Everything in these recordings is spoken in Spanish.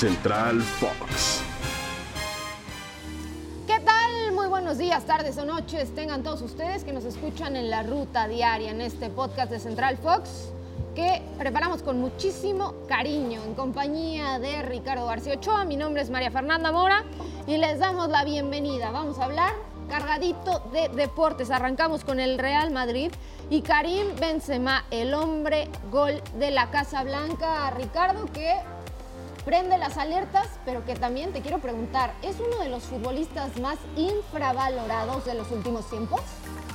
Central Fox. ¿Qué tal? Muy buenos días, tardes o noches. Tengan todos ustedes que nos escuchan en la ruta diaria en este podcast de Central Fox que preparamos con muchísimo cariño en compañía de Ricardo García Ochoa. Mi nombre es María Fernanda Mora y les damos la bienvenida. Vamos a hablar cargadito de deportes. Arrancamos con el Real Madrid y Karim Benzema, el hombre gol de la Casa Blanca. Ricardo, que prende las alertas, pero que también te quiero preguntar, ¿es uno de los futbolistas más infravalorados de los últimos tiempos?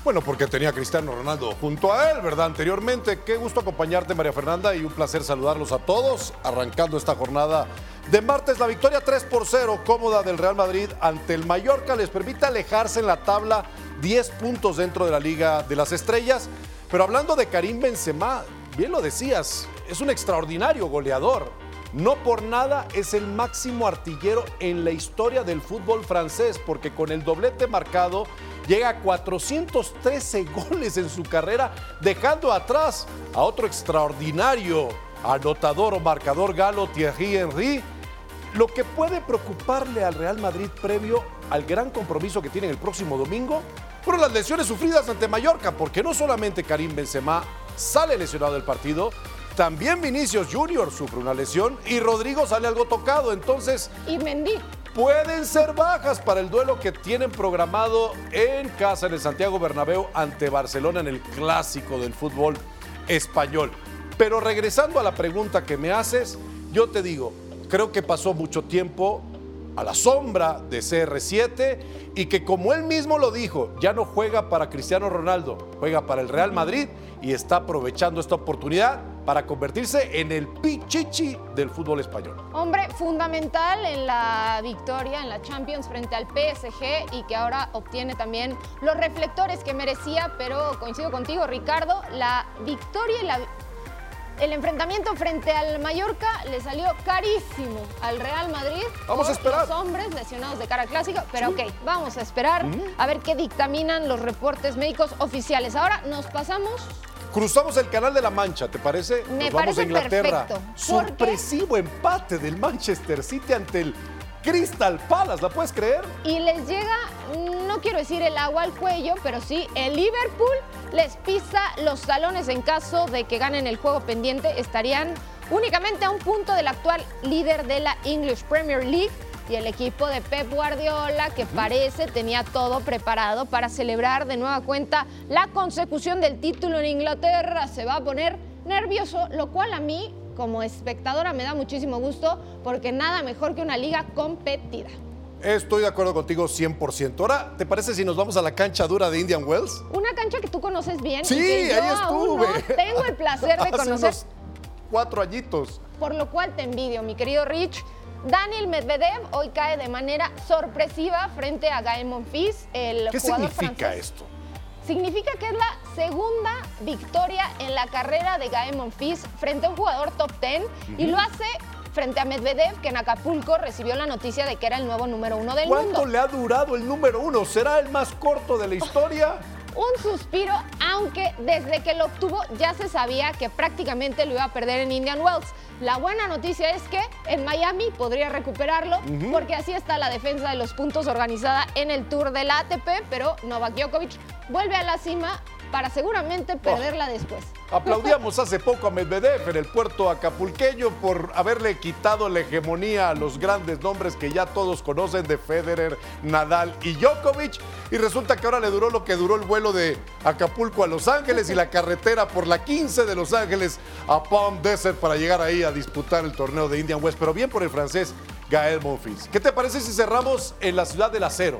Bueno, porque tenía Cristiano Ronaldo junto a él, ¿verdad? Anteriormente, qué gusto acompañarte, María Fernanda, y un placer saludarlos a todos, arrancando esta jornada de martes. La victoria 3 por 0 cómoda del Real Madrid ante el Mallorca les permite alejarse en la tabla 10 puntos dentro de la Liga de las Estrellas. Pero hablando de Karim Benzema, bien lo decías, es un extraordinario goleador. No por nada es el máximo artillero en la historia del fútbol francés, porque con el doblete marcado llega a 413 goles en su carrera, dejando atrás a otro extraordinario anotador o marcador galo Thierry Henry. Lo que puede preocuparle al Real Madrid previo al gran compromiso que tiene el próximo domingo fueron las lesiones sufridas ante Mallorca, porque no solamente Karim Benzema sale lesionado del partido, también Vinicius Junior sufre una lesión y Rodrigo sale algo tocado. Entonces. Y Mendy. Pueden ser bajas para el duelo que tienen programado en casa en el Santiago Bernabéu ante Barcelona en el clásico del fútbol español. Pero regresando a la pregunta que me haces, yo te digo, creo que pasó mucho tiempo a la sombra de CR7 y que como él mismo lo dijo, ya no juega para Cristiano Ronaldo, juega para el Real Madrid y está aprovechando esta oportunidad para convertirse en el pichichi del fútbol español. Hombre fundamental en la victoria en la Champions frente al PSG y que ahora obtiene también los reflectores que merecía, pero coincido contigo Ricardo, la victoria y la el enfrentamiento frente al Mallorca le salió carísimo al Real Madrid. Vamos a esperar. Los hombres lesionados de cara clásica, pero ok, vamos a esperar a ver qué dictaminan los reportes médicos oficiales. Ahora nos pasamos Cruzamos el canal de la Mancha, ¿te parece? Me Nos vamos parece a Inglaterra. perfecto, Sorpresivo empate del Manchester City ante el Crystal Palace, ¿la puedes creer? y les llega, no quiero decir el agua al cuello, pero sí, el Liverpool les pisa los talones en caso de que ganen el juego pendiente. Estarían únicamente a un punto del actual líder de la English Premier League y el equipo de Pep Guardiola, que parece tenía todo preparado para celebrar de nueva cuenta la consecución del título en Inglaterra, se va a poner nervioso, lo cual a mí como espectadora me da muchísimo gusto porque nada mejor que una liga competida. Estoy de acuerdo contigo 100%. Ahora, ¿te parece si nos vamos a la cancha dura de Indian Wells? Una cancha que tú conoces bien. Sí, y que yo ahí aún estuve. no tengo el placer de Hace conocer, unos cuatro añitos. por lo cual te envidio, mi querido Rich. Daniel Medvedev hoy cae de manera sorpresiva frente a Gael Monfils, el ¿Qué jugador significa francés. esto? Significa que es la segunda victoria en la carrera de Gael Monfils frente a un jugador top 10 y lo hace frente a Medvedev, que en Acapulco recibió la noticia de que era el nuevo número uno del ¿Cuánto mundo. le ha durado el número uno? ¿Será el más corto de la historia? Un suspiro, aunque desde que lo obtuvo ya se sabía que prácticamente lo iba a perder en Indian Wells. La buena noticia es que en Miami podría recuperarlo, porque así está la defensa de los puntos organizada en el Tour del ATP, pero Novak Djokovic vuelve a la cima para seguramente perderla después. Aplaudíamos hace poco a Medvedev en el puerto acapulqueño por haberle quitado la hegemonía a los grandes nombres que ya todos conocen de Federer, Nadal y Djokovic. Y resulta que ahora le duró lo que duró el vuelo de Acapulco a Los Ángeles y la carretera por la 15 de Los Ángeles a Palm Desert para llegar ahí a disputar el torneo de Indian West. Pero bien por el francés Gael Monfils. ¿Qué te parece si cerramos en la ciudad del acero?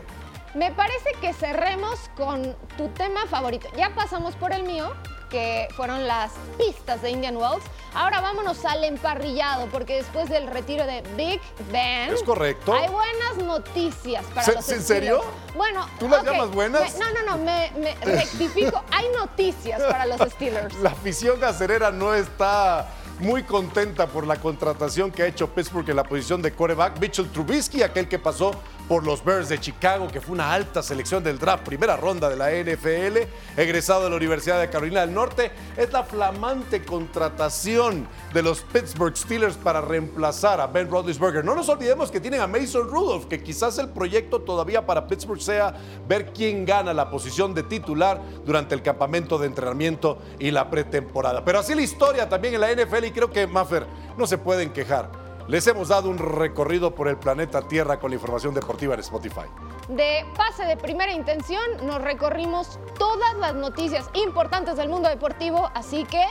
Me parece que cerremos con tu tema favorito. Ya pasamos por el mío, que fueron las pistas de Indian Wells. Ahora vámonos al emparrillado, porque después del retiro de Big Ben. Es correcto. Hay buenas noticias para ¿Se- los en serio? Bueno, ¿Tú las llamas buenas? me- no, no, no, me, me rectifico. Hay noticias para los Steelers. La afición gacerera no está muy contenta por la contratación que ha hecho Pittsburgh en la posición de coreback. Mitchell Trubisky, aquel que pasó por los Bears de Chicago, que fue una alta selección del draft, primera ronda de la NFL, egresado de la Universidad de Carolina del Norte. Es la flamante contratación de los Pittsburgh Steelers para reemplazar a Ben Roethlisberger. No nos olvidemos que tienen a Mason Rudolph, que quizás el proyecto todavía para Pittsburgh sea ver quién gana la posición de titular durante el campamento de entrenamiento y la pretemporada. Pero así la historia también en la NFL y creo que Maffer no se pueden quejar. Les hemos dado un recorrido por el planeta Tierra con la información deportiva en Spotify. De pase de primera intención nos recorrimos todas las noticias importantes del mundo deportivo, así que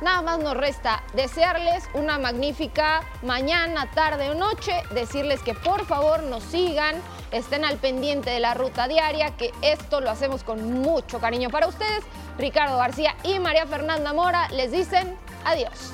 nada más nos resta desearles una magnífica mañana, tarde o noche, decirles que por favor nos sigan, estén al pendiente de la ruta diaria, que esto lo hacemos con mucho cariño para ustedes. Ricardo García y María Fernanda Mora les dicen adiós.